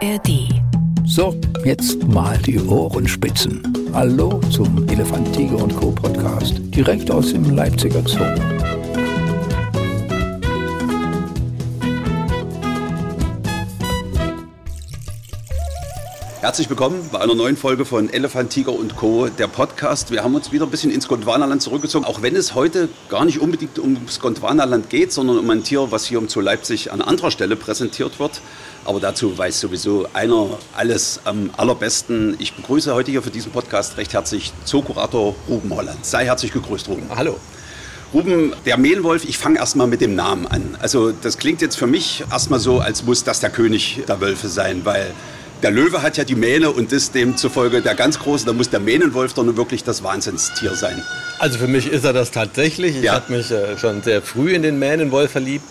ARD. So, jetzt mal die Ohrenspitzen. Hallo zum Elefant, Tiger und Co. Podcast, direkt aus dem Leipziger Zoo. Herzlich willkommen bei einer neuen Folge von Elefant, Tiger und Co., der Podcast. Wir haben uns wieder ein bisschen ins Gondwanaland zurückgezogen, auch wenn es heute gar nicht unbedingt ums Gondwanaland geht, sondern um ein Tier, was hier um zu Leipzig an anderer Stelle präsentiert wird. Aber dazu weiß sowieso einer alles am allerbesten. Ich begrüße heute hier für diesen Podcast recht herzlich Zookurator Ruben Holland. Sei herzlich gegrüßt, Ruben. Hallo. Ruben, der Mehlwolf, ich fange erstmal mit dem Namen an. Also das klingt jetzt für mich erstmal so, als muss das der König der Wölfe sein, weil der Löwe hat ja die Mähne und ist demzufolge der ganz große. Da muss der Mähnenwolf doch nur wirklich das Wahnsinnstier sein. Also für mich ist er das tatsächlich. Ich Ja. habe mich äh, schon sehr früh in den Mähnenwolf verliebt.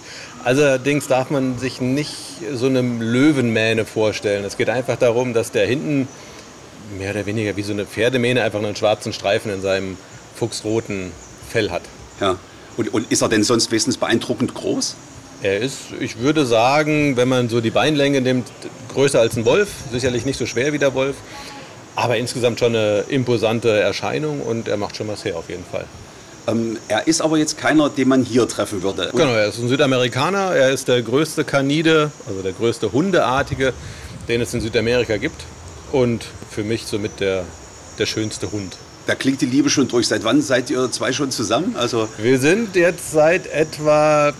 Allerdings darf man sich nicht so eine Löwenmähne vorstellen. Es geht einfach darum, dass der hinten mehr oder weniger wie so eine Pferdemähne einfach einen schwarzen Streifen in seinem fuchsroten Fell hat. Ja. Und, und ist er denn sonst wenigstens beeindruckend groß? Er ist, ich würde sagen, wenn man so die Beinlänge nimmt, größer als ein Wolf. Sicherlich nicht so schwer wie der Wolf. Aber insgesamt schon eine imposante Erscheinung und er macht schon was her auf jeden Fall. Ähm, er ist aber jetzt keiner, den man hier treffen würde. Genau, er ist ein Südamerikaner. Er ist der größte Kanide, also der größte Hundeartige, den es in Südamerika gibt. Und für mich somit der, der schönste Hund. Da klingt die Liebe schon durch. Seit wann seid ihr zwei schon zusammen? Also Wir sind jetzt seit etwa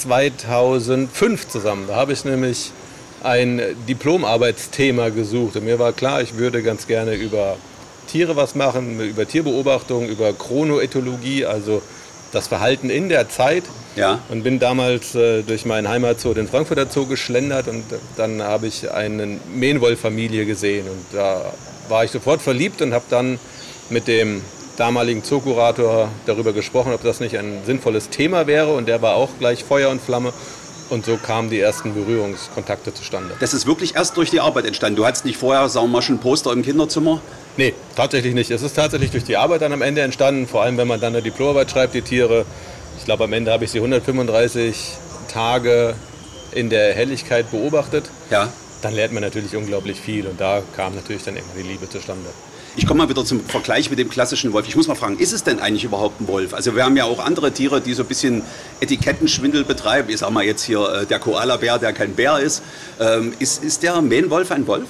2005 zusammen. Da habe ich nämlich ein Diplomarbeitsthema gesucht. Und mir war klar, ich würde ganz gerne über Tiere was machen, über Tierbeobachtung, über Chronoethologie, also das Verhalten in der Zeit. Ja. Und bin damals äh, durch meinen Heimatzoo, den Frankfurter Zoo, geschlendert und dann habe ich eine Mähnwollfamilie gesehen. Und da war ich sofort verliebt und habe dann mit dem damaligen Zookurator darüber gesprochen, ob das nicht ein sinnvolles Thema wäre. Und der war auch gleich Feuer und Flamme. Und so kamen die ersten Berührungskontakte zustande. das ist wirklich erst durch die Arbeit entstanden. Du hattest nicht vorher, sagen wir mal, schon Poster im Kinderzimmer. Nee, tatsächlich nicht. Es ist tatsächlich durch die Arbeit dann am Ende entstanden. Vor allem, wenn man dann eine Diplomarbeit schreibt, die Tiere. Ich glaube, am Ende habe ich sie 135 Tage in der Helligkeit beobachtet. Ja. Dann lernt man natürlich unglaublich viel. Und da kam natürlich dann irgendwann die Liebe zustande. Ich komme mal wieder zum Vergleich mit dem klassischen Wolf. Ich muss mal fragen, ist es denn eigentlich überhaupt ein Wolf? Also wir haben ja auch andere Tiere, die so ein bisschen Etikettenschwindel betreiben. Ich sag mal jetzt hier äh, der Koala-Bär, der kein Bär ist. Ähm, ist. Ist der Mähnwolf ein Wolf?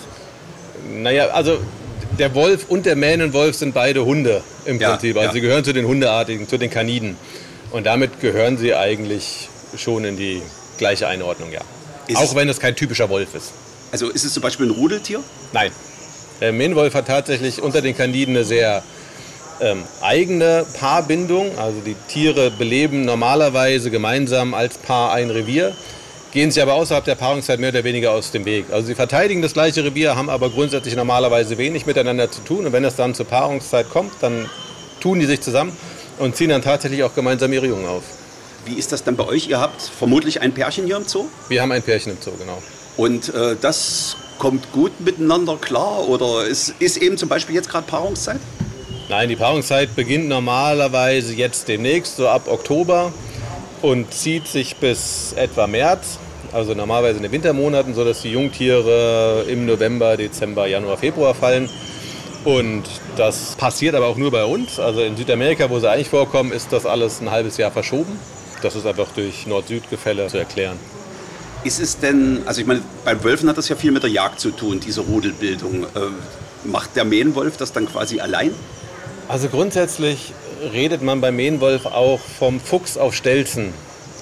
Naja, also der Wolf und der Mähnenwolf sind beide Hunde im Ja, Prinzip. Also ja. sie gehören zu den Hundeartigen, zu den Kaniden. Und damit gehören sie eigentlich schon in die gleiche Einordnung, ja. Ist Auch wenn es kein typischer Wolf ist. Also ist es zum Beispiel ein Rudeltier? Nein. Der Mähnenwolf hat tatsächlich unter den Kaniden eine sehr ähm, eigene Paarbindung. Also die Tiere beleben normalerweise gemeinsam als Paar ein Revier, gehen sich aber außerhalb der Paarungszeit mehr oder weniger aus dem Weg. Also sie verteidigen das gleiche Revier, haben aber grundsätzlich normalerweise wenig miteinander zu tun. Und wenn es dann zur Paarungszeit kommt, dann tun die sich zusammen und ziehen dann tatsächlich auch gemeinsam ihre Jungen auf. Wie ist das dann bei euch? Ihr habt vermutlich ein Pärchen hier im Zoo Wir haben ein Pärchen im Zoo, genau. und äh, das kommt gut miteinander klar oder ist, ist eben zum Beispiel jetzt gerade Paarungszeit? Nein, die Paarungszeit beginnt normalerweise jetzt demnächst, so ab Oktober und zieht sich bis etwa März, also normalerweise in den Wintermonaten, sodass die Jungtiere im November, Dezember, Januar, Februar fallen. Und das passiert aber auch nur bei uns. Also in Südamerika, wo sie eigentlich vorkommen, ist das alles ein halbes Jahr verschoben. Das ist einfach durch Nord-Süd-Gefälle zu erklären. Ist es denn, also ich meine, beim Wölfen hat das ja viel mit der Jagd zu tun, diese Rudelbildung. Äh, macht der Mähnwolf das dann quasi allein? Also grundsätzlich redet man beim Mähnwolf auch vom Fuchs auf Stelzen.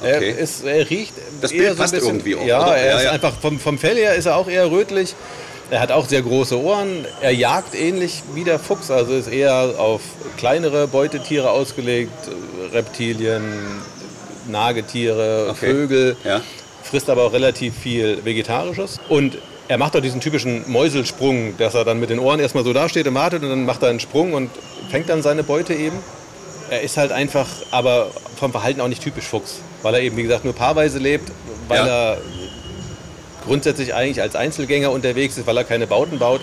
Okay. Er, ist, er riecht Das Bild so passt bisschen, irgendwie auch, Ja, oder? er Ja, ist ja. einfach vom, vom Fell her ist er auch eher rötlich. Er hat auch sehr große Ohren. Er jagt ähnlich wie der Fuchs, also ist eher auf kleinere Beutetiere ausgelegt, Reptilien, Nagetiere, Okay. Vögel Ja. Frisst aber auch relativ viel Vegetarisches. Und er macht auch diesen typischen Mäuselsprung, dass er dann mit den Ohren erstmal so dasteht und wartet und dann macht er einen Sprung und fängt dann seine Beute eben. Er ist halt einfach, aber vom Verhalten auch nicht typisch Fuchs, weil er eben, wie gesagt, nur paarweise lebt, weil Ja. er grundsätzlich eigentlich als Einzelgänger unterwegs ist, weil er keine Bauten baut.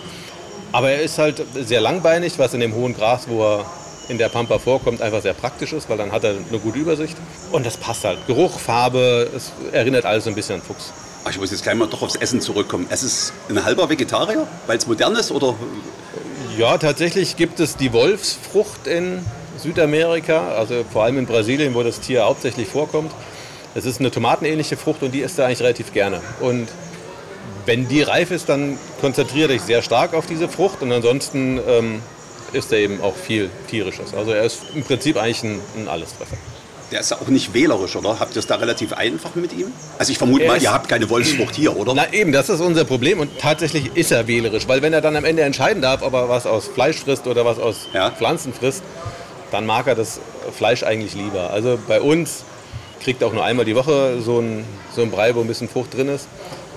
Aber er ist halt sehr langbeinig, was in dem hohen Gras, wo er in der Pampa vorkommt, einfach sehr praktisch ist, weil dann hat er eine gute Übersicht. Und das passt halt. Geruch, Farbe, es erinnert alles so ein bisschen an Fuchs. Ach, ich muss jetzt gleich mal doch aufs Essen zurückkommen. Es ist ein halber Vegetarier, weil es modern ist oder? Ja, tatsächlich gibt es die Wolfsfrucht in Südamerika, also vor allem in Brasilien, wo das Tier hauptsächlich vorkommt. Es ist eine tomatenähnliche Frucht und die isst er eigentlich relativ gerne. Und wenn die reif ist, dann konzentriert er sich sehr stark auf diese Frucht und ansonsten ähm, isst er eben auch viel tierisches. Also er ist im Prinzip eigentlich ein, ein Allestreffer. Der ist ja auch nicht wählerisch, oder? Habt ihr es da relativ einfach mit ihm? Also ich vermute er mal, ihr habt keine Wolfsfrucht hier, oder? Na eben, das ist unser Problem und tatsächlich ist er wählerisch, weil wenn er dann am Ende entscheiden darf, ob er was aus Fleisch frisst oder was aus ja. Pflanzen frisst, dann mag er das Fleisch eigentlich lieber. Also bei uns kriegt er auch nur einmal die Woche so ein, so ein Brei, wo ein bisschen Frucht drin ist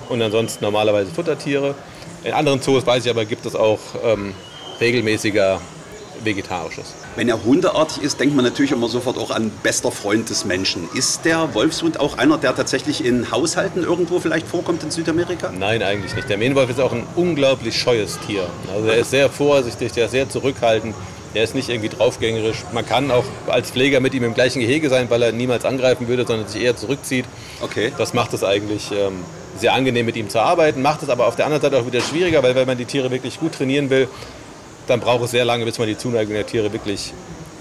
und ansonsten normalerweise Futtertiere. In anderen Zoos weiß ich aber, gibt es auch ähm, regelmäßiger Vegetarisches. Wenn er hundeartig ist, denkt man natürlich immer sofort auch an bester Freund des Menschen. Ist der Wolfshund auch einer, der tatsächlich in Haushalten irgendwo vielleicht vorkommt in Südamerika? Nein, eigentlich nicht. Der Mähnenwolf ist auch ein unglaublich scheues Tier. Also er ist sehr vorsichtig, der ist sehr zurückhaltend. Der ist nicht irgendwie draufgängerisch. Man kann auch als Pfleger mit ihm im gleichen Gehege sein, weil er niemals angreifen würde, sondern sich eher zurückzieht. Okay. Das macht es eigentlich ähm, sehr angenehm, mit ihm zu arbeiten. Macht es aber auf der anderen Seite auch wieder schwieriger, weil wenn man die Tiere wirklich gut trainieren will, dann braucht es sehr lange, bis man die Zuneigung der Tiere wirklich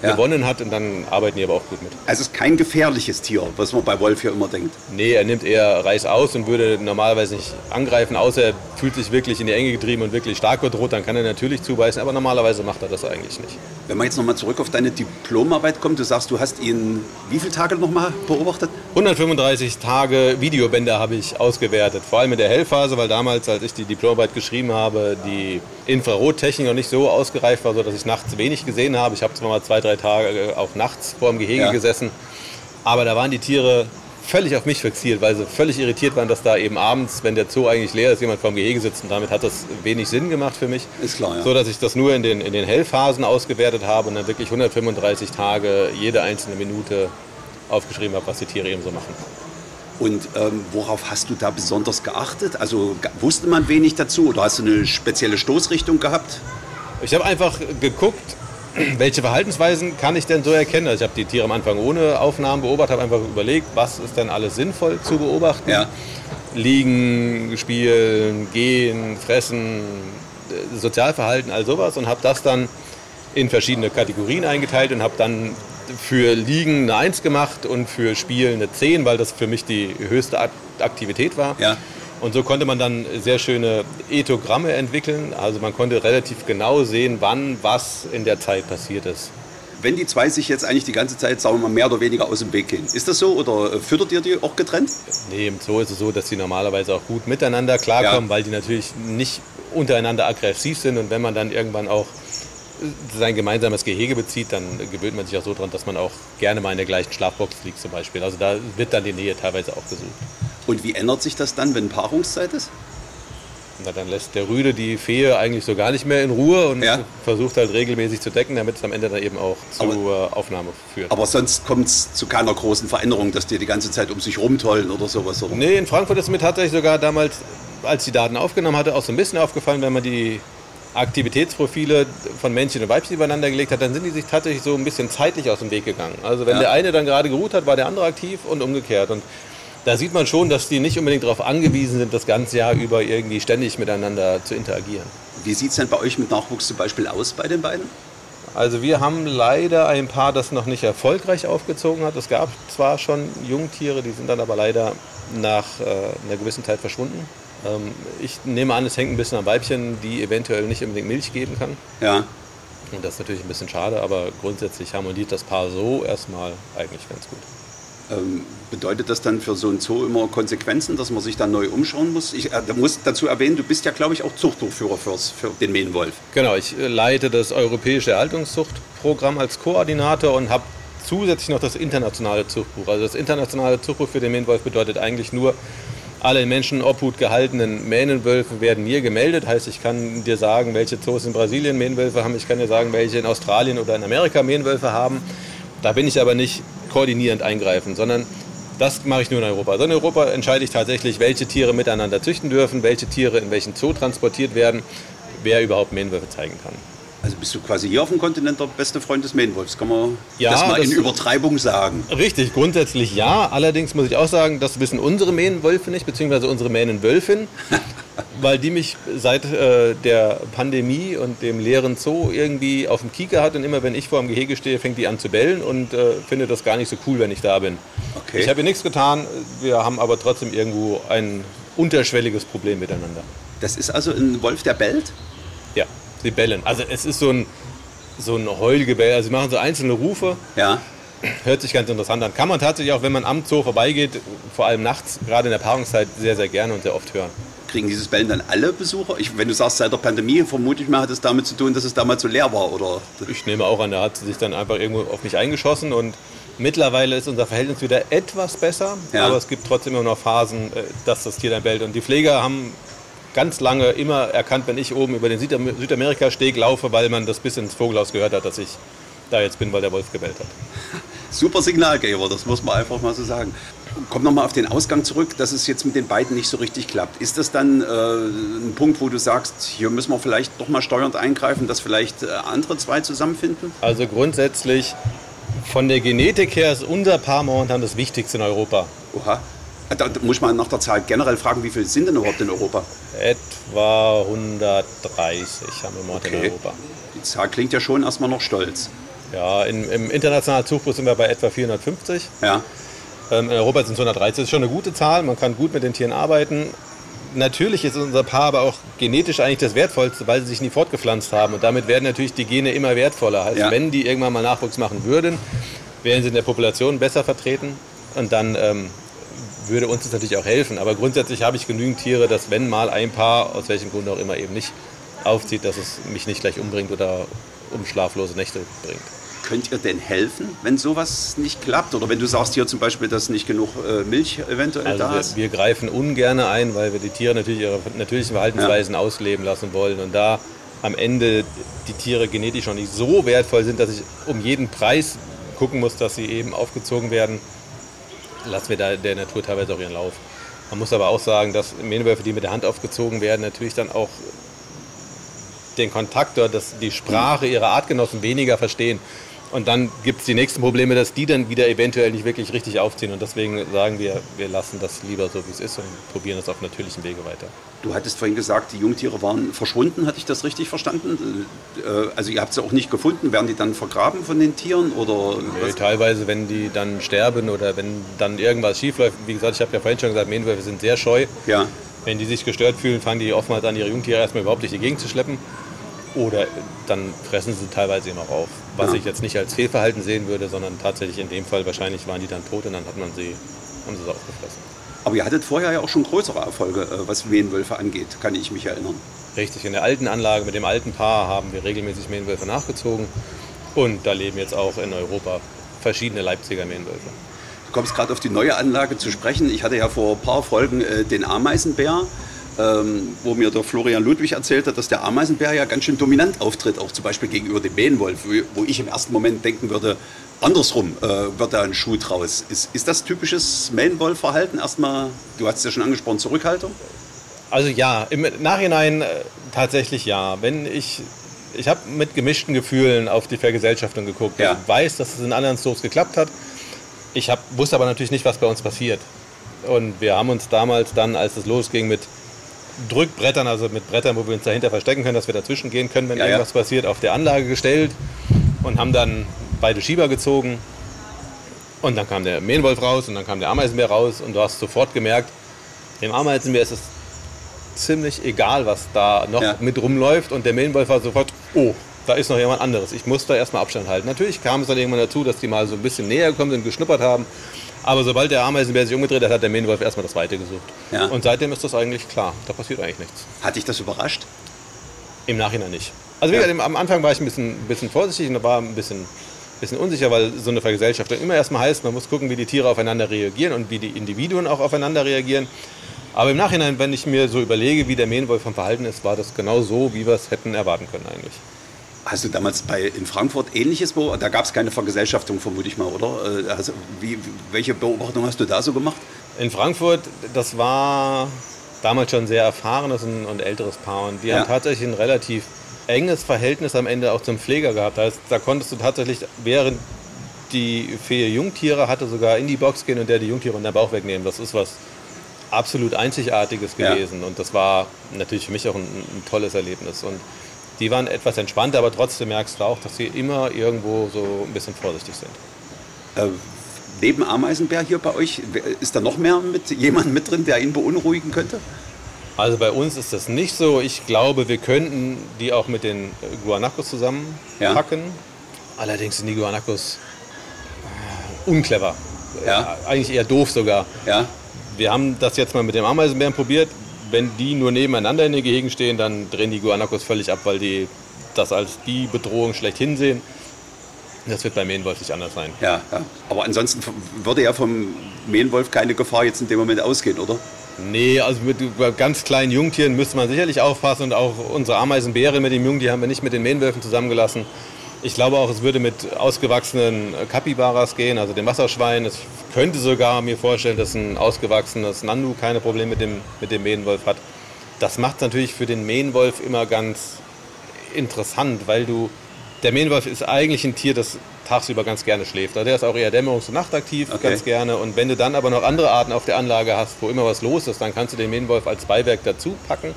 ja. gewonnen hat und dann arbeiten die aber auch gut mit. Also es ist kein gefährliches Tier, was man bei Wolf ja immer denkt. Nee, er nimmt eher Reis aus und würde normalerweise nicht angreifen, außer er fühlt sich wirklich in die Enge getrieben und wirklich stark bedroht, dann kann er natürlich zubeißen, aber normalerweise macht er das eigentlich nicht. Wenn man jetzt nochmal zurück auf deine Diplomarbeit kommt, du sagst, du hast ihn wie viele Tage nochmal beobachtet? 135 Tage Videobänder habe ich ausgewertet, vor allem in der Hellphase, weil damals, als ich die Diplomarbeit geschrieben habe, die Infrarottechnik noch nicht so ausgereift war, sodass ich nachts wenig gesehen habe. Ich habe zwar mal zwei, drei Tage auch nachts vor dem Gehege ja. gesessen, aber da waren die Tiere völlig auf mich fixiert, weil sie völlig irritiert waren, dass da eben abends, wenn der Zoo eigentlich leer ist, jemand vor dem Gehege sitzt. Und damit hat das wenig Sinn gemacht für mich. Ist klar, ja. So, dass ich das nur in den, in den Hellphasen ausgewertet habe und dann wirklich 135 Tage jede einzelne Minute aufgeschrieben habe, was die Tiere eben so machen. Und ähm, worauf hast du da besonders geachtet? Also wusste man wenig dazu oder hast du eine spezielle Stoßrichtung gehabt? Ich habe einfach geguckt, welche Verhaltensweisen kann ich denn so erkennen? Also ich habe die Tiere am Anfang ohne Aufnahmen beobachtet, habe einfach überlegt, was ist denn alles sinnvoll zu beobachten. Ja. Liegen, spielen, gehen, fressen, Sozialverhalten, all sowas und habe das dann in verschiedene Kategorien eingeteilt und habe dann für Liegen eine 1 gemacht und für Spielen eine 10, weil das für mich die höchste Aktivität war. Ja. Und so konnte man dann sehr schöne Ethogramme entwickeln. Also man konnte relativ genau sehen, wann was in der Zeit passiert ist. Wenn die zwei sich jetzt eigentlich die ganze Zeit, sagen wir mal, mehr oder weniger aus dem Weg gehen, ist das so oder füttert ihr die auch getrennt? Nee, im Zoo ist es so, dass sie normalerweise auch gut miteinander klarkommen, ja. weil die natürlich nicht untereinander aggressiv sind und wenn man dann irgendwann auch sein gemeinsames Gehege bezieht, dann gewöhnt man sich auch so dran, dass man auch gerne mal in der gleichen Schlafbox liegt zum Beispiel. Also da wird dann die Nähe teilweise auch gesucht. Und wie ändert sich das dann, wenn Paarungszeit ist? Na, dann lässt der Rüde die Fee eigentlich so gar nicht mehr in Ruhe und ja. versucht halt regelmäßig zu decken, damit es am Ende dann eben auch zur aber, Aufnahme führt. Aber sonst kommt es zu keiner großen Veränderung, dass die die ganze Zeit um sich rumtollen oder sowas? Oder? Nee, in Frankfurt ist mir tatsächlich sogar damals, als die Daten aufgenommen hatte, auch so ein bisschen aufgefallen, wenn man die Aktivitätsprofile von Männchen und Weibchen übereinander gelegt hat, dann sind die sich tatsächlich so ein bisschen zeitlich aus dem Weg gegangen. Also wenn ja. der eine dann gerade geruht hat, war der andere aktiv und umgekehrt. Und da sieht man schon, dass die nicht unbedingt darauf angewiesen sind, das ganze Jahr über irgendwie ständig miteinander zu interagieren. Wie sieht es denn bei euch mit Nachwuchs zum Beispiel aus bei den beiden? Also wir haben leider ein Paar, das noch nicht erfolgreich aufgezogen hat. Es gab zwar schon Jungtiere, die sind dann aber leider nach äh, einer gewissen Zeit verschwunden. Ähm, ich nehme an, es hängt ein bisschen am Weibchen, die eventuell nicht unbedingt Milch geben kann. Ja. Und das ist natürlich ein bisschen schade, aber grundsätzlich harmoniert das Paar so erstmal eigentlich ganz gut. Ähm, bedeutet das dann für so ein Zoo immer Konsequenzen, dass man sich dann neu umschauen muss? Ich äh, muss dazu erwähnen, du bist ja, glaube ich, auch Zuchtdurchführer fürs, für den Mähnenwolf. Genau, ich äh, leite das Europäische Erhaltungszuchtprogramm als Koordinator und habe zusätzlich noch das internationale Zuchtbuch. Also das internationale Zuchtbuch für den Mähnenwolf bedeutet eigentlich nur, alle in Menschenobhut gehaltenen Mähnenwölfe werden mir gemeldet. Heißt, ich kann dir sagen, welche Zoos in Brasilien Mähnenwölfe haben. Ich kann dir sagen, welche in Australien oder in Amerika Mähnenwölfe haben. Da bin ich aber nicht koordinierend eingreifen, sondern das mache ich nur in Europa. Also in Europa entscheide ich tatsächlich, welche Tiere miteinander züchten dürfen, welche Tiere in welchen Zoo transportiert werden, wer überhaupt Mähnenwölfe zeigen kann. Also bist du quasi hier auf dem Kontinent der beste Freund des Mähnwolfs, kann man Ja, das mal das- in Übertreibung sagen. Richtig, grundsätzlich ja. Allerdings muss ich auch sagen, das wissen unsere Mähnenwölfe nicht, beziehungsweise unsere Mähnenwölfin, weil die mich seit äh, der Pandemie und dem leeren Zoo irgendwie auf dem Kieker hat und immer wenn ich vor dem Gehege stehe, fängt die an zu bellen und äh, findet das gar nicht so cool, wenn ich da bin. Okay. Ich habe ihr nichts getan, wir haben aber trotzdem irgendwo ein unterschwelliges Problem miteinander. Das ist also ein Wolf, der bellt? Ja, sie bellen. Also es ist so ein, so ein Heulgebell, also sie machen so einzelne Rufe. Ja. Hört sich ganz interessant an. Kann man tatsächlich auch, wenn man am Zoo vorbeigeht, vor allem nachts, gerade in der Paarungszeit, sehr, sehr gerne und sehr oft hören. Kriegen dieses Bellen dann alle Besucher? Ich, wenn du sagst, seit der Pandemie, vermute ich mal, hat es damit zu tun, dass es damals so leer war, oder? Ich nehme auch an, da hat sie sich dann einfach irgendwo auf mich eingeschossen und mittlerweile ist unser Verhältnis wieder etwas besser, Ja. aber es gibt trotzdem immer noch Phasen, äh, dass das Tier dann bellt. Und die Pfleger haben ganz lange immer erkannt, wenn ich oben über den Südam Südamerika-Steg laufe, weil man das bis ins Vogelhaus gehört hat, dass ich da jetzt bin, weil der Wolf gebellt hat. Super Signalgeber, das muss man einfach mal so sagen. Komm nochmal auf den Ausgang zurück, dass es jetzt mit den beiden nicht so richtig klappt. Ist das dann äh, ein Punkt, wo du sagst, hier müssen wir vielleicht doch mal steuernd eingreifen, dass vielleicht äh, andere zwei zusammenfinden? Also grundsätzlich von der Genetik her ist unser Paar momentan das Wichtigste in Europa. Oha. Da da muss man nach der Zahl generell fragen, wie viele sind denn überhaupt in Europa? Etwa 130 haben wir momentan in Okay. Europa. Die Zahl klingt ja schon erstmal noch stolz. Ja, in, im internationalen Zuchtbuch sind wir bei etwa 450. Ja. Ähm, in Europa sind es 130. Das ist schon eine gute Zahl. Man kann gut mit den Tieren arbeiten. Natürlich ist unser Paar aber auch genetisch eigentlich das Wertvollste, weil sie sich nie fortgepflanzt haben. Und damit werden natürlich die Gene immer wertvoller. Heißt, Ja. wenn die irgendwann mal Nachwuchs machen würden, wären sie in der Population besser vertreten. Und dann ähm, würde uns das natürlich auch helfen. Aber grundsätzlich habe ich genügend Tiere, dass wenn mal ein Paar, aus welchem Grund auch immer, eben nicht aufzieht, dass es mich nicht gleich umbringt oder um schlaflose Nächte bringt. Könnt ihr denn helfen, wenn sowas nicht klappt? Oder wenn du sagst hier zum Beispiel, dass nicht genug äh, Milch eventuell Also da wir, ist? wir greifen ungern ein, weil wir die Tiere natürlich ihre natürlichen Verhaltensweisen ausleben lassen wollen. Und da am Ende die Tiere genetisch noch nicht so wertvoll sind, dass ich um jeden Preis gucken muss, dass sie eben aufgezogen werden, lassen wir da der Natur teilweise auch ihren Lauf. Man muss aber auch sagen, dass Mähnwölfe, die mit der Hand aufgezogen werden, natürlich dann auch den Kontakt oder das, die Sprache ihrer Artgenossen weniger verstehen. Und dann gibt es die nächsten Probleme, dass die dann wieder eventuell nicht wirklich richtig aufziehen. Und deswegen sagen wir, wir lassen das lieber so, wie es ist und probieren das auf natürlichen Wege weiter. Du hattest vorhin gesagt, die Jungtiere waren verschwunden. Hatte ich das richtig verstanden? Äh, Also ihr habt sie auch nicht gefunden. Werden die dann vergraben von den Tieren? Oder was? teilweise, wenn die dann sterben oder wenn dann irgendwas schief läuft, wie gesagt, ich habe ja vorhin schon gesagt, Mähnwölfe sind sehr scheu. Ja. Wenn die sich gestört fühlen, fangen die oftmals an, ihre Jungtiere erstmal überhaupt nicht die Gegend zu schleppen. Oder dann fressen sie teilweise eben auch auf. Was Ja. ich jetzt nicht als Fehlverhalten sehen würde, sondern tatsächlich in dem Fall wahrscheinlich waren die dann tot und dann hat man sie, haben sie sie aufgefressen. Aber ihr hattet vorher ja auch schon größere Erfolge, äh, was Mähnwölfe angeht, kann ich mich erinnern. Richtig, in der alten Anlage mit dem alten Paar haben wir regelmäßig Mähnwölfe nachgezogen. Und da leben jetzt auch in Europa verschiedene Leipziger Mähnwölfe. Du kommst gerade auf die neue Anlage zu sprechen. Ich hatte ja vor ein paar Folgen äh, den Ameisenbär, ähm, wo mir der Florian Ludwig erzählt hat, dass der Ameisenbär ja ganz schön dominant auftritt, auch zum Beispiel gegenüber dem Mähnwolf, wo- ich im ersten Moment denken würde, andersrum äh, wird da ein Schuh draus. Ist, ist das typisches Mähnwolf-Verhalten? Erstmal, du hast es ja schon angesprochen, Zurückhaltung? Also ja, im Nachhinein äh, tatsächlich ja. Wenn ich, ich habe mit gemischten Gefühlen auf die Vergesellschaftung geguckt. Ja. Ich weiß, dass es in anderen Zoos geklappt hat. Ich hab, wusste aber natürlich nicht, was bei uns passiert. Und wir haben uns damals dann, als es losging mit Drückbrettern, also mit Brettern, wo wir uns dahinter verstecken können, dass wir dazwischen gehen können, wenn Ja, ja. irgendwas passiert, auf der Anlage gestellt und haben dann beide Schieber gezogen. Und dann kam der Mähnwolf raus und dann kam der Ameisenbär raus und du hast sofort gemerkt, dem Ameisenbär ist es ziemlich egal, was da noch Ja. mit rumläuft. Und der Mähnwolf war sofort, oh, da ist noch jemand anderes. Ich muss da erstmal Abstand halten. Natürlich kam es dann irgendwann dazu, dass die mal so ein bisschen näher gekommen sind, geschnuppert haben. Aber sobald der Ameisenbär sich umgedreht hat, hat der Mähnwolf erstmal das Weite gesucht. Ja. Und seitdem ist das eigentlich klar. Da passiert eigentlich nichts. Hat dich das überrascht? Im Nachhinein nicht. Also wie Ja. gesagt, am Anfang war ich ein bisschen, bisschen vorsichtig und war ein bisschen, bisschen unsicher, weil so eine Vergesellschaftung immer erstmal heißt, man muss gucken, wie die Tiere aufeinander reagieren und wie die Individuen auch aufeinander reagieren. Aber im Nachhinein, wenn ich mir so überlege, wie der Mähnwolf vom Verhalten ist, war das genau so, wie wir es hätten erwarten können eigentlich. Hast du damals bei, in Frankfurt ähnliches beobachtet? Da gab es keine Vergesellschaftung, vermute ich mal, oder? Äh, Also, wie, welche Beobachtung hast du da so gemacht? In Frankfurt, das war damals schon ein sehr erfahrenes und, und älteres Paar und die Ja. haben tatsächlich ein relativ enges Verhältnis am Ende auch zum Pfleger gehabt. Da, ist, da konntest du tatsächlich, während die Fee Jungtiere hatte, sogar in die Box gehen und der die Jungtiere in den Bauch wegnehmen. Das ist was absolut Einzigartiges gewesen. Ja. Und das war natürlich für mich auch ein, ein, tolles Erlebnis. Und die waren etwas entspannter, aber trotzdem merkst du auch, dass sie immer irgendwo so ein bisschen vorsichtig sind. Äh, neben Ameisenbär hier bei euch, ist da noch mehr mit jemand mit drin, der ihn beunruhigen könnte? Also bei uns ist das nicht so. Ich glaube, wir könnten die auch mit den Guanacos zusammenpacken. Ja. Allerdings sind die Guanacos äh, unclever. Ja. Äh, eigentlich eher doof sogar. Ja. Wir haben das jetzt mal mit dem Ameisenbären probiert. Wenn die nur nebeneinander in den Gehegen stehen, dann drehen die Guanacos völlig ab, weil die das als die Bedrohung schlechthin sehen. Das wird beim Mähenwolf nicht anders sein. Ja, ja, aber ansonsten würde ja vom Mähenwolf keine Gefahr jetzt in dem Moment ausgehen, oder? Nee, also mit ganz kleinen Jungtieren müsste man sicherlich aufpassen und auch unsere Ameisenbären mit dem Jungtier haben wir nicht mit den Mähenwölfen zusammengelassen. Ich glaube auch, es würde mit ausgewachsenen Kapibaras gehen, also dem Wasserschwein. Ich könnte sogar mir vorstellen, dass ein ausgewachsenes Nandu keine Probleme mit dem, mit dem Mähenwolf hat. Das macht es natürlich für den Mähenwolf immer ganz interessant, weil du der Mähenwolf ist eigentlich ein Tier, das tagsüber ganz gerne schläft. Also der ist auch eher dämmerungs- und nachtaktiv, okay. ganz gerne. Und wenn du dann aber noch andere Arten auf der Anlage hast, wo immer was los ist, dann kannst du den Mähenwolf als Beiwerk dazu packen.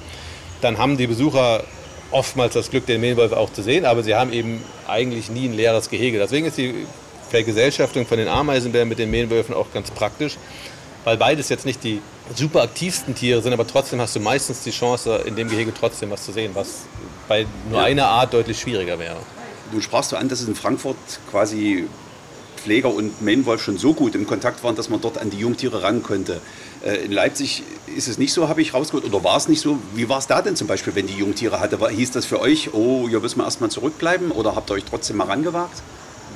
Dann haben die Besucher oftmals das Glück, den Mähenwolf auch zu sehen, aber sie haben eben eigentlich nie ein leeres Gehege. Deswegen ist die Vergesellschaftung von den Ameisenbären mit den Mähenwölfen auch ganz praktisch, weil beides jetzt nicht die super aktivsten Tiere sind, aber trotzdem hast du meistens die Chance, in dem Gehege trotzdem was zu sehen, was bei nur ja. einer Art deutlich schwieriger wäre. Du sprachst so an, dass es in Frankfurt quasi Pfleger und Mähenwolf schon so gut im Kontakt waren, dass man dort an die Jungtiere ran konnte. Äh, in Leipzig ist es nicht so, habe ich rausgehört, oder war es nicht so? Wie war es da denn zum Beispiel, wenn die Jungtiere hatte? Hieß das für euch, oh, hier müssen wir erstmal zurückbleiben oder habt ihr euch trotzdem mal rangewagt?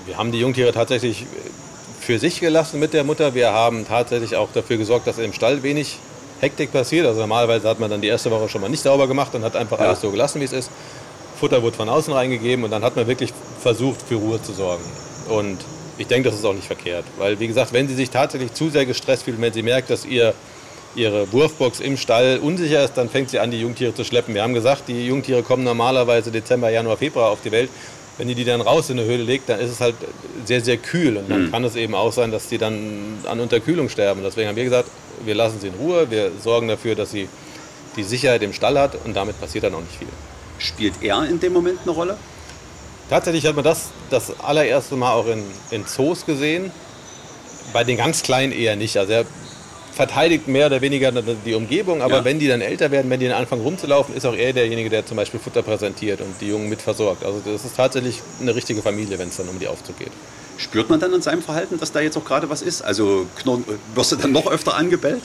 Wir haben die Jungtiere tatsächlich für sich gelassen mit der Mutter. Wir haben tatsächlich auch dafür gesorgt, dass im Stall wenig Hektik passiert. Also normalerweise hat man dann die erste Woche schon mal nicht sauber gemacht und hat einfach ja. alles so gelassen, wie es ist. Futter wurde von außen reingegeben und dann hat man wirklich versucht, für Ruhe zu sorgen. Und ich denke, das ist auch nicht verkehrt. Weil, wie gesagt, wenn sie sich tatsächlich zu sehr gestresst fühlt, wenn sie merkt, dass ihr, ihre Wurfbox im Stall unsicher ist, dann fängt sie an, die Jungtiere zu schleppen. Wir haben gesagt, die Jungtiere kommen normalerweise Dezember, Januar, Februar auf die Welt. Wenn die die dann raus in eine Höhle legt, dann ist es halt sehr, sehr kühl. Und dann mhm. kann es eben auch sein, dass die dann an Unterkühlung sterben. Deswegen haben wir gesagt, wir lassen sie in Ruhe, wir sorgen dafür, dass sie die Sicherheit im Stall hat und damit passiert dann auch nicht viel. Spielt er in dem Moment eine Rolle? Tatsächlich hat man das das allererste Mal auch in, in Zoos gesehen. Bei den ganz Kleinen eher nicht. Also er verteidigt mehr oder weniger die Umgebung, aber ja. wenn die dann älter werden, wenn die dann anfangen rumzulaufen, ist auch er derjenige, der zum Beispiel Futter präsentiert und die Jungen mit versorgt. Also das ist tatsächlich eine richtige Familie, wenn es dann um die Aufzug geht. Spürt man dann in seinem Verhalten, dass da jetzt auch gerade was ist? Also wirst du dann noch öfter angebellt?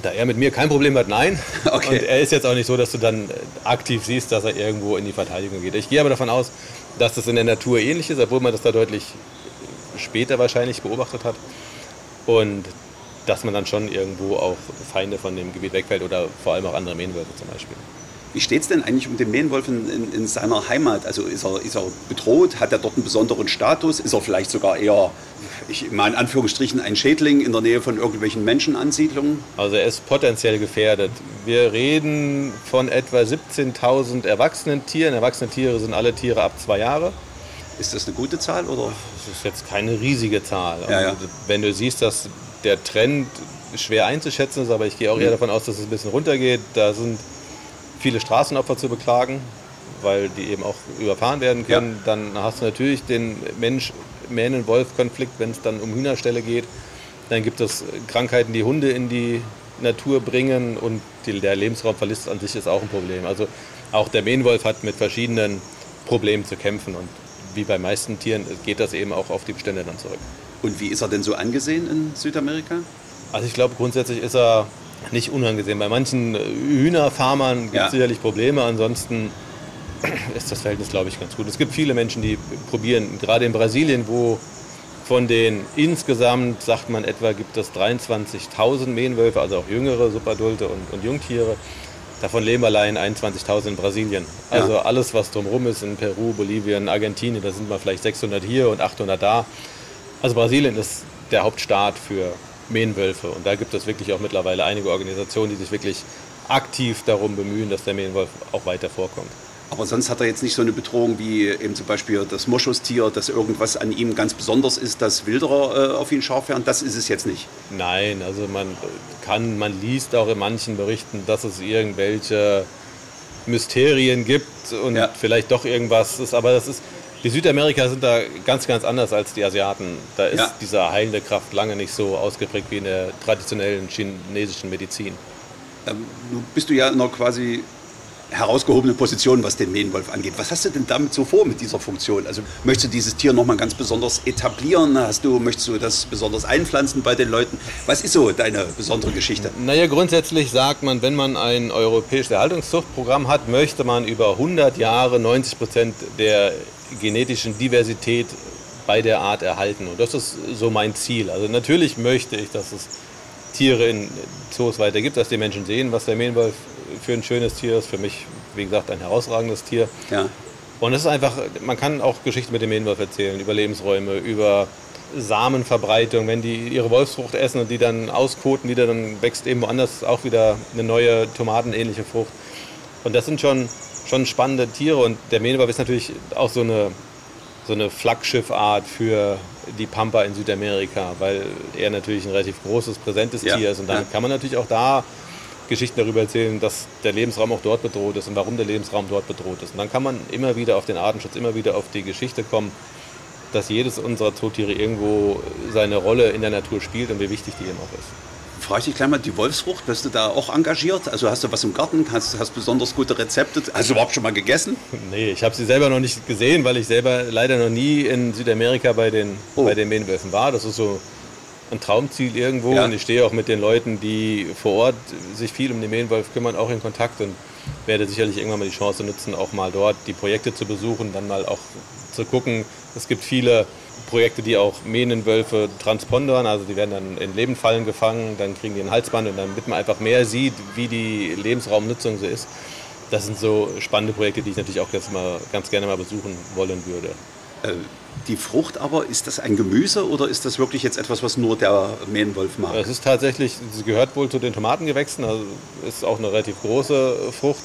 Da er mit mir kein Problem hat, nein. Okay. Und er ist jetzt auch nicht so, dass du dann aktiv siehst, dass er irgendwo in die Verteidigung geht. Ich gehe aber davon aus, dass das in der Natur ähnlich ist, obwohl man das da deutlich später wahrscheinlich beobachtet hat. Und dass man dann schon irgendwo auch Feinde von dem Gebiet wegfällt oder vor allem auch andere Mähenwölfe zum Beispiel. Wie steht es denn eigentlich um den Mähenwolf in, in, seiner Heimat? Also ist er, ist er bedroht? Hat er dort einen besonderen Status? Ist er vielleicht sogar eher, ich meine in Anführungsstrichen, ein Schädling in der Nähe von irgendwelchen Menschenansiedlungen? Also er ist potenziell gefährdet. Wir reden von etwa 17.000 erwachsenen Tieren. Erwachsene Tiere sind alle Tiere ab zwei Jahre. Ist das eine gute Zahl? Oder? Das ist jetzt keine riesige Zahl. Ja, ja. Also, wenn du siehst, dass der Trend schwer einzuschätzen ist, aber ich gehe auch eher mhm. davon aus, dass es ein bisschen runtergeht. Da sind viele Straßenopfer zu beklagen, weil die eben auch überfahren werden können. Ja. Dann hast du natürlich den Mensch-Mähnen-Wolf-Konflikt, wenn es dann um Hühnerställe geht. Dann gibt es Krankheiten, die Hunde in die Natur bringen und die, der Lebensraumverlust an sich ist auch ein Problem. Also auch der Mähnwolf hat mit verschiedenen Problemen zu kämpfen und wie bei meisten Tieren geht das eben auch auf die Bestände dann zurück. Und wie ist er denn so angesehen in Südamerika? Also ich glaube grundsätzlich ist er nicht unangesehen. Bei manchen Hühnerfarmern gibt es ja. sicherlich Probleme, ansonsten ist das Verhältnis, glaube ich, ganz gut. Es gibt viele Menschen, die probieren, gerade in Brasilien, wo von den insgesamt, sagt man etwa, gibt es 23.000 Mähenwölfe, also auch jüngere Subadulte und, und Jungtiere. Davon leben allein 21.000 in Brasilien. Also ja. alles, was drumherum ist, in Peru, Bolivien, Argentinien, da sind wir vielleicht 600 hier und 800 da. Also Brasilien ist der Hauptstaat für Mähenwölfe. Und da gibt es wirklich auch mittlerweile einige Organisationen, die sich wirklich aktiv darum bemühen, dass der Mähenwolf auch weiter vorkommt. Aber sonst hat er jetzt nicht so eine Bedrohung wie eben zum Beispiel das Moschustier, dass irgendwas an ihm ganz besonders ist, dass Wilderer äh, auf ihn scharf werden. Das ist es jetzt nicht. Nein, also man kann, man liest auch in manchen Berichten, dass es irgendwelche Mysterien gibt und ja. vielleicht doch irgendwas ist. Aber das ist, die Südamerika sind da ganz, ganz anders als die Asiaten. Da ist ja. diese heilende Kraft lange nicht so ausgeprägt wie in der traditionellen chinesischen Medizin. Ähm, nun bist du ja noch quasi herausgehobene Position, was den Mähenwolf angeht. Was hast du denn damit so vor mit dieser Funktion? Also möchtest du dieses Tier nochmal ganz besonders etablieren? Hast du, möchtest du das besonders einpflanzen bei den Leuten? Was ist so deine besondere Geschichte? Naja, grundsätzlich sagt man, wenn man ein europäisches Erhaltungszuchtprogramm hat, möchte man über 100 Jahre 90 Prozent der genetischen Diversität bei der Art erhalten. Und das ist so mein Ziel. Also natürlich möchte ich, dass es Tiere in Zoos weiter gibt, dass die Menschen sehen, was der Mähenwolf für ein schönes Tier ist. Für mich, wie gesagt, ein herausragendes Tier. Ja. Und es ist einfach, man kann auch Geschichten mit dem Mähenwolf erzählen, über Lebensräume, über Samenverbreitung, wenn die ihre Wolfsfrucht essen und die dann auskoten wieder, dann wächst eben woanders auch wieder eine neue tomatenähnliche Frucht. Und das sind schon, schon spannende Tiere und der Mähnenwolf ist natürlich auch so eine, so eine Flaggschiffart für die Pampa in Südamerika, weil er natürlich ein relativ großes, präsentes ja. Tier ist und dann ja. kann man natürlich auch da Geschichten darüber erzählen, dass der Lebensraum auch dort bedroht ist und warum der Lebensraum dort bedroht ist. Und dann kann man immer wieder auf den Artenschutz, immer wieder auf die Geschichte kommen, dass jedes unserer Zootiere irgendwo seine Rolle in der Natur spielt und wie wichtig die eben auch ist. Frage ich dich gleich mal, die Wolfsfrucht, bist du da auch engagiert? Also hast du was im Garten? Hast, du besonders gute Rezepte? Hast du überhaupt schon mal gegessen? Nee, ich habe sie selber noch nicht gesehen, weil ich selber leider noch nie in Südamerika bei den, oh. bei den Mähnwölfen war. Das ist so ein Traumziel irgendwo ja. und ich stehe auch mit den Leuten, die vor Ort sich viel um den Mähenwolf kümmern, auch in Kontakt und werde sicherlich irgendwann mal die Chance nutzen, auch mal dort die Projekte zu besuchen, dann mal auch zu gucken. Es gibt viele Projekte, die auch Mähnenwölfe transpondern, also die werden dann in Lebenfallen gefangen, dann kriegen die ein Halsband und damit man einfach mehr sieht, wie die Lebensraumnutzung so ist. Das sind so spannende Projekte, die ich natürlich auch jetzt mal ganz gerne mal besuchen wollen würde. Äh, die Frucht aber, ist das ein Gemüse oder ist das wirklich jetzt etwas, was nur der Mähnenwolf mag? Es ist tatsächlich, sie gehört wohl zu den Tomatengewächsen, also ist auch eine relativ große Frucht.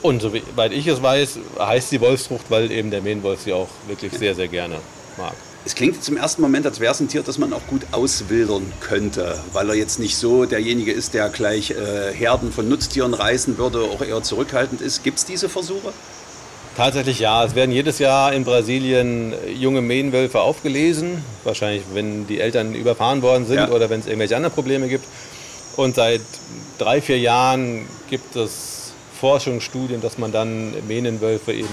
Und soweit ich es weiß, heißt sie Wolfsfrucht, weil eben der Mähnenwolf sie auch wirklich sehr, sehr gerne mag. Es klingt zum ersten Moment, als wäre es ein Tier, das man auch gut auswildern könnte, weil er jetzt nicht so derjenige ist, der gleich äh, Herden von Nutztieren reißen würde, auch eher zurückhaltend ist. Gibt es diese Versuche? Tatsächlich ja. Es werden jedes Jahr in Brasilien junge Mähenwölfe aufgelesen. Wahrscheinlich, wenn die Eltern überfahren worden sind ja. oder wenn es irgendwelche anderen Probleme gibt. Und seit drei, vier Jahren gibt es Forschungsstudien, dass man dann Mähnenwölfe eben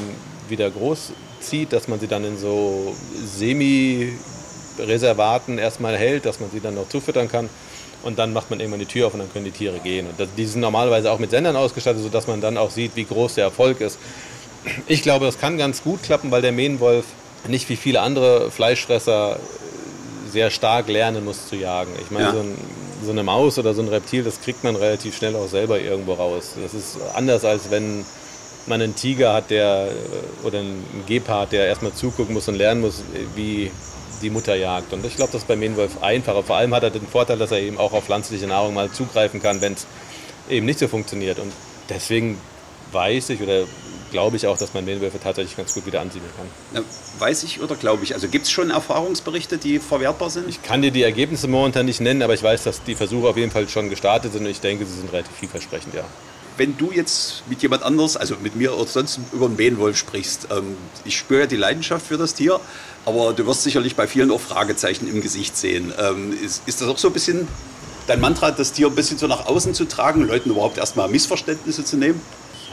wieder groß zieht, dass man sie dann in so Semi-Reservaten erstmal hält, dass man sie dann noch zufüttern kann. Und dann macht man irgendwann die Tür auf und dann können die Tiere gehen. Und die sind normalerweise auch mit Sendern ausgestattet, sodass man dann auch sieht, wie groß der Erfolg ist. Ich glaube, das kann ganz gut klappen, weil der Mähnenwolf nicht wie viele andere Fleischfresser sehr stark lernen muss zu jagen. Ich meine, ja. so, ein, so, eine Maus oder so ein Reptil, das kriegt man relativ schnell auch selber irgendwo raus. Das ist anders, als wenn man einen Tiger hat, der oder einen Gepard, der erstmal zugucken muss und lernen muss, wie die Mutter jagt. Und ich glaube, das ist bei Mähnenwolf einfacher. Vor allem hat er den Vorteil, dass er eben auch auf pflanzliche Nahrung mal zugreifen kann, wenn es eben nicht so funktioniert. Und deswegen weiß ich oder glaube ich auch, dass man Mähnenwölfe tatsächlich ganz gut wieder ansiedeln kann. Weiß ich oder glaube ich? Also gibt es schon Erfahrungsberichte, die verwertbar sind? Ich kann dir die Ergebnisse momentan nicht nennen, aber ich weiß, dass die Versuche auf jeden Fall schon gestartet sind und ich denke, sie sind relativ vielversprechend, ja. Wenn du jetzt mit jemand anders, also mit mir oder sonst über einen Mähnenwolf sprichst, ähm, ich spüre ja die Leidenschaft für das Tier, aber du wirst sicherlich bei vielen auch Fragezeichen im Gesicht sehen. Ähm, ist, ist das auch so ein bisschen dein Mantra, das Tier ein bisschen so nach außen zu tragen, Leuten überhaupt erstmal Missverständnisse zu nehmen?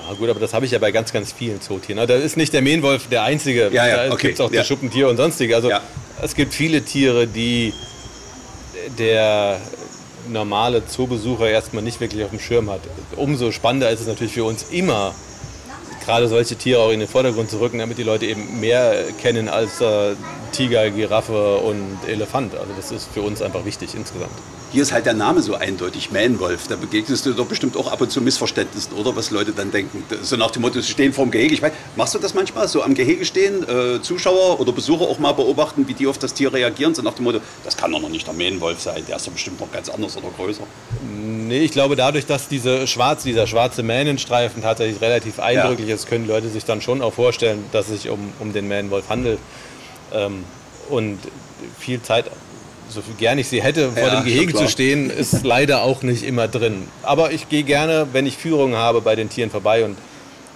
Ja gut, aber das habe ich ja bei ganz, ganz vielen Zootieren. Ne? Da ist nicht der Mähnwolf der einzige. Ja, ja, da okay. gibt es auch ja. die Schuppentiere und sonstige. Also ja. es gibt viele Tiere, die der normale Zoobesucher erstmal nicht wirklich auf dem Schirm hat. Umso spannender ist es natürlich für uns immer, gerade solche Tiere auch in den Vordergrund zu rücken, damit die Leute eben mehr kennen als äh, Tiger, Giraffe und Elefant. Also das ist für uns einfach wichtig insgesamt. Hier ist halt der Name so eindeutig, Manwolf. Da begegnest du doch bestimmt auch ab und zu Missverständnissen, oder? Was Leute dann denken. So nach dem Motto, sie stehen vorm Gehege. Ich weiß, machst du das manchmal? So am Gehege stehen, äh, Zuschauer oder Besucher auch mal beobachten, wie die auf das Tier reagieren? So nach dem Motto, das kann doch noch nicht der Mähnenwolf sein, der ist doch bestimmt noch ganz anders oder größer. Nee, ich glaube, dadurch, dass diese schwarz, dieser schwarze Mähnenstreifen tatsächlich relativ eindrücklich ja. ist, können Leute sich dann schon auch vorstellen, dass es sich um, um den Mähnenwolf handelt. Ähm, und viel Zeit, so viel gern ich sie hätte, vor ja, dem Gehege zu stehen, ist leider auch nicht immer drin. Aber ich gehe gerne, wenn ich Führungen habe, bei den Tieren vorbei und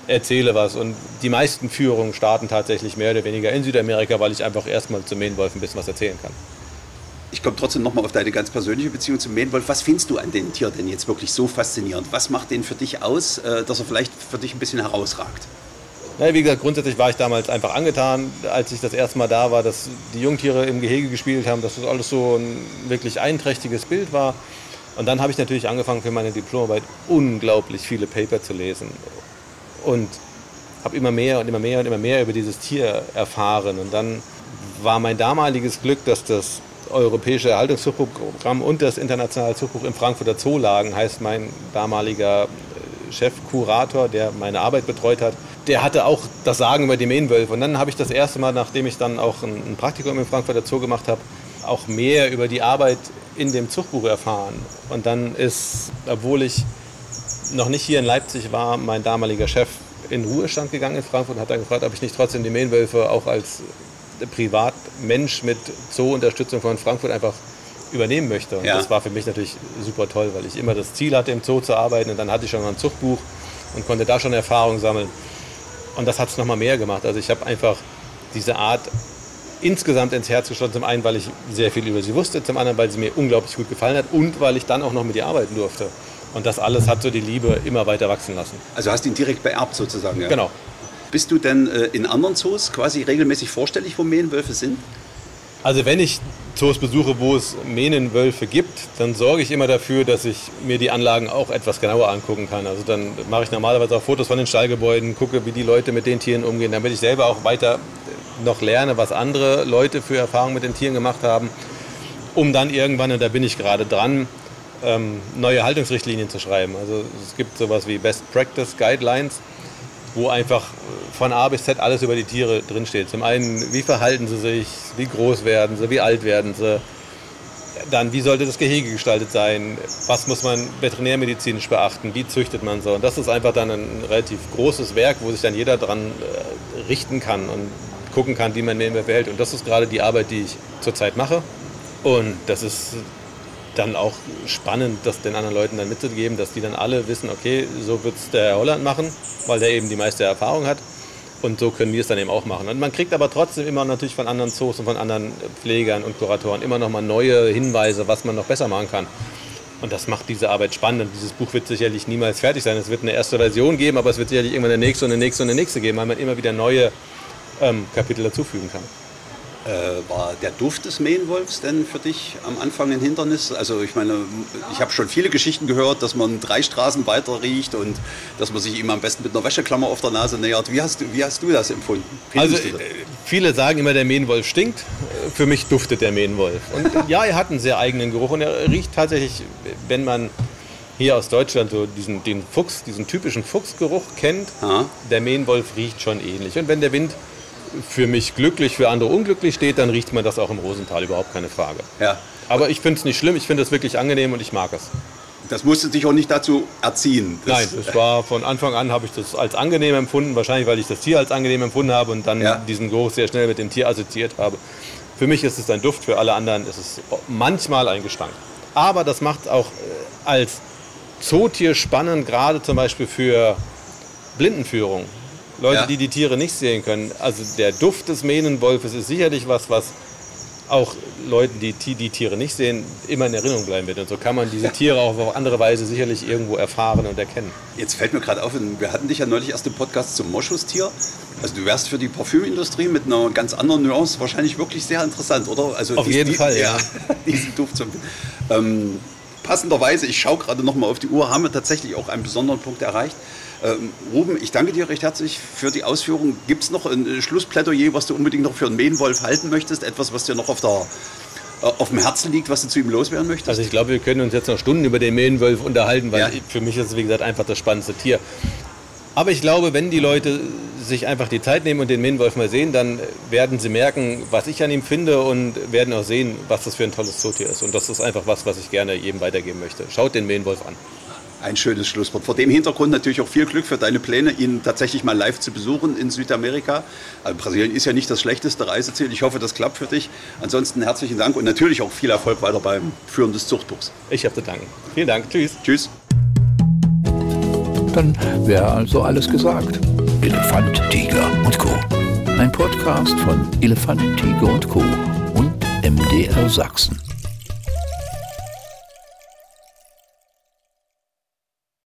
erzähle was. Und die meisten Führungen starten tatsächlich mehr oder weniger in Südamerika, weil ich einfach erstmal zum Mähnenwolf ein bisschen was erzählen kann. Ich komme trotzdem nochmal auf deine ganz persönliche Beziehung zum Mähnenwolf. Was findest du an dem Tier denn jetzt wirklich so faszinierend? Was macht den für dich aus, äh, dass er vielleicht für dich ein bisschen herausragt? Ja, wie gesagt, grundsätzlich war ich damals einfach angetan, als ich das erste Mal da war, dass die Jungtiere im Gehege gespielt haben, dass das alles so ein wirklich einträchtiges Bild war. Und dann habe ich natürlich angefangen für meine Diplomarbeit unglaublich viele Paper zu lesen und habe immer mehr und immer mehr und immer mehr über dieses Tier erfahren. Und dann war mein damaliges Glück, dass das europäische Erhaltungszuchtprogramm und das internationale Zuchtbuch im Frankfurter Zoo lagen, heißt mein damaliger äh, Chefkurator, der meine Arbeit betreut hat, der hatte auch das Sagen über die Mähnwölfe. Und dann habe ich das erste Mal, nachdem ich dann auch ein Praktikum im Frankfurter Zoo gemacht habe, auch mehr über die Arbeit in dem Zuchtbuch erfahren. Und dann ist, obwohl ich noch nicht hier in Leipzig war, mein damaliger Chef in Ruhestand gegangen in Frankfurt und hat dann gefragt, ob ich nicht trotzdem die Mähnwölfe auch als Privatmensch mit Zoo-Unterstützung von Frankfurt einfach übernehmen möchte. Und ja. das war für mich natürlich super toll, weil ich immer das Ziel hatte, im Zoo zu arbeiten. Und dann hatte ich schon mal ein Zuchtbuch und konnte da schon Erfahrung sammeln. Und das hat es nochmal mehr gemacht. Also ich habe einfach diese Art insgesamt ins Herz geschlossen. Zum einen, weil ich sehr viel über sie wusste, zum anderen, weil sie mir unglaublich gut gefallen hat und weil ich dann auch noch mit ihr arbeiten durfte. Und das alles hat so die Liebe immer weiter wachsen lassen. Also hast du ihn direkt beerbt sozusagen, ja? Genau. Bist du denn äh, in anderen Zoos quasi regelmäßig vorstellig, wo Mähnenwölfe sind? Also wenn ich Zoos besuche, wo es Mähnenwölfe gibt, dann sorge ich immer dafür, dass ich mir die Anlagen auch etwas genauer angucken kann. Also dann mache ich normalerweise auch Fotos von den Stallgebäuden, gucke, wie die Leute mit den Tieren umgehen, damit ich selber auch weiter noch lerne, was andere Leute für Erfahrungen mit den Tieren gemacht haben, um dann irgendwann, und da bin ich gerade dran, ähm, neue Haltungsrichtlinien zu schreiben. Also es gibt sowas wie Best Practice Guidelines, wo einfach von A bis Z alles über die Tiere drinsteht. Zum einen, wie verhalten sie sich, wie groß werden sie, wie alt werden sie. Dann, wie sollte das Gehege gestaltet sein? Was muss man veterinärmedizinisch beachten? Wie züchtet man so? Und das ist einfach dann ein relativ großes Werk, wo sich dann jeder dran äh, richten kann und gucken kann, wie man mehr verhält. Und das ist gerade die Arbeit, die ich zurzeit mache. Und das ist dann auch spannend, das den anderen Leuten dann mitzugeben, dass die dann alle wissen, okay, so wird es der Herr Holland machen, weil der eben die meiste Erfahrung hat. Und so können wir es dann eben auch machen. Und man kriegt aber trotzdem immer natürlich von anderen Zoos und von anderen Pflegern und Kuratoren immer noch mal neue Hinweise, was man noch besser machen kann. Und das macht diese Arbeit spannend. Und dieses Buch wird sicherlich niemals fertig sein. Es wird eine erste Version geben, aber es wird sicherlich irgendwann eine nächste und eine nächste und eine nächste geben, weil man immer wieder neue ähm, Kapitel dazufügen kann. Äh, war der Duft des Mähenwolfs denn für dich am Anfang ein Hindernis? Also ich meine, ich habe schon viele Geschichten gehört, dass man drei Straßen weiter riecht und dass man sich ihm am besten mit einer Wäscheklammer auf der Nase nähert. Wie hast du, wie hast du das empfunden? Findest also viele sagen immer, der Mähenwolf stinkt. Für mich duftet der Mähenwolf. Und ja, er hat einen sehr eigenen Geruch und er riecht tatsächlich, wenn man hier aus Deutschland so diesen den Fuchs, diesen typischen Fuchsgeruch kennt, Aha. der Mähenwolf riecht schon ähnlich. Und wenn der Wind für mich glücklich, für andere unglücklich steht, dann riecht man das auch im Rosental, überhaupt keine Frage. Ja. Aber ich finde es nicht schlimm, ich finde es wirklich angenehm und ich mag es. Das musste dich auch nicht dazu erziehen. Nein, es war von Anfang an habe ich das als angenehm empfunden, wahrscheinlich weil ich das Tier als angenehm empfunden habe und dann ja. diesen Geruch sehr schnell mit dem Tier assoziiert habe. Für mich ist es ein Duft, für alle anderen ist es manchmal ein Gestank. Aber das macht auch äh, als Zootier spannend, gerade zum Beispiel für Blindenführung. Leute, ja. die die Tiere nicht sehen können. Also der Duft des Mähnenwolfes ist sicherlich was, was auch Leuten, die die Tiere nicht sehen, immer in Erinnerung bleiben wird. Und so kann man diese. Tiere auch auf andere Weise sicherlich irgendwo erfahren und erkennen. Jetzt fällt mir gerade auf, wir hatten dich ja neulich erst im Podcast zum Moschustier. Also du wärst für die Parfümindustrie mit einer ganz anderen Nuance wahrscheinlich wirklich sehr interessant, oder? Also auf jeden die, Fall, ja. ja. diesen Duft zum... Ähm, passenderweise, ich schaue gerade noch mal auf die Uhr, haben wir tatsächlich auch einen besonderen Punkt erreicht. Ähm, Ruben, ich danke dir recht herzlich für die Ausführungen. Gibt es noch ein Schlussplädoyer, was du unbedingt noch für einen Mähenwolf halten möchtest? Etwas, was dir noch auf, der, äh, auf dem Herzen liegt, was du zu ihm loswerden möchtest? Also ich glaube, wir können uns jetzt noch Stunden über den Mähenwolf unterhalten, weil ja. für mich ist es, wie gesagt, einfach das spannendste Tier. Aber ich glaube, wenn die Leute sich einfach die Zeit nehmen und den Mähnenwolf mal sehen, dann werden sie merken, was ich an ihm finde und werden auch sehen, was das für ein tolles Zootier ist. Und das ist einfach was, was ich gerne jedem weitergeben möchte. Schaut den Mähnenwolf an. Ein schönes Schlusswort. Vor dem Hintergrund natürlich auch viel Glück für deine Pläne, ihn tatsächlich mal live zu besuchen in Südamerika. Also Brasilien ist ja nicht das schlechteste Reiseziel. Ich hoffe, das klappt für dich. Ansonsten herzlichen Dank und natürlich auch viel Erfolg weiter beim Führen des Zuchtbuchs. Ich habe zu danken. Vielen Dank. Tschüss. Tschüss. Dann wäre also alles gesagt. Elefant, Tiger und Co. Ein Podcast von Elefant, Tiger und Co. und MDR Sachsen.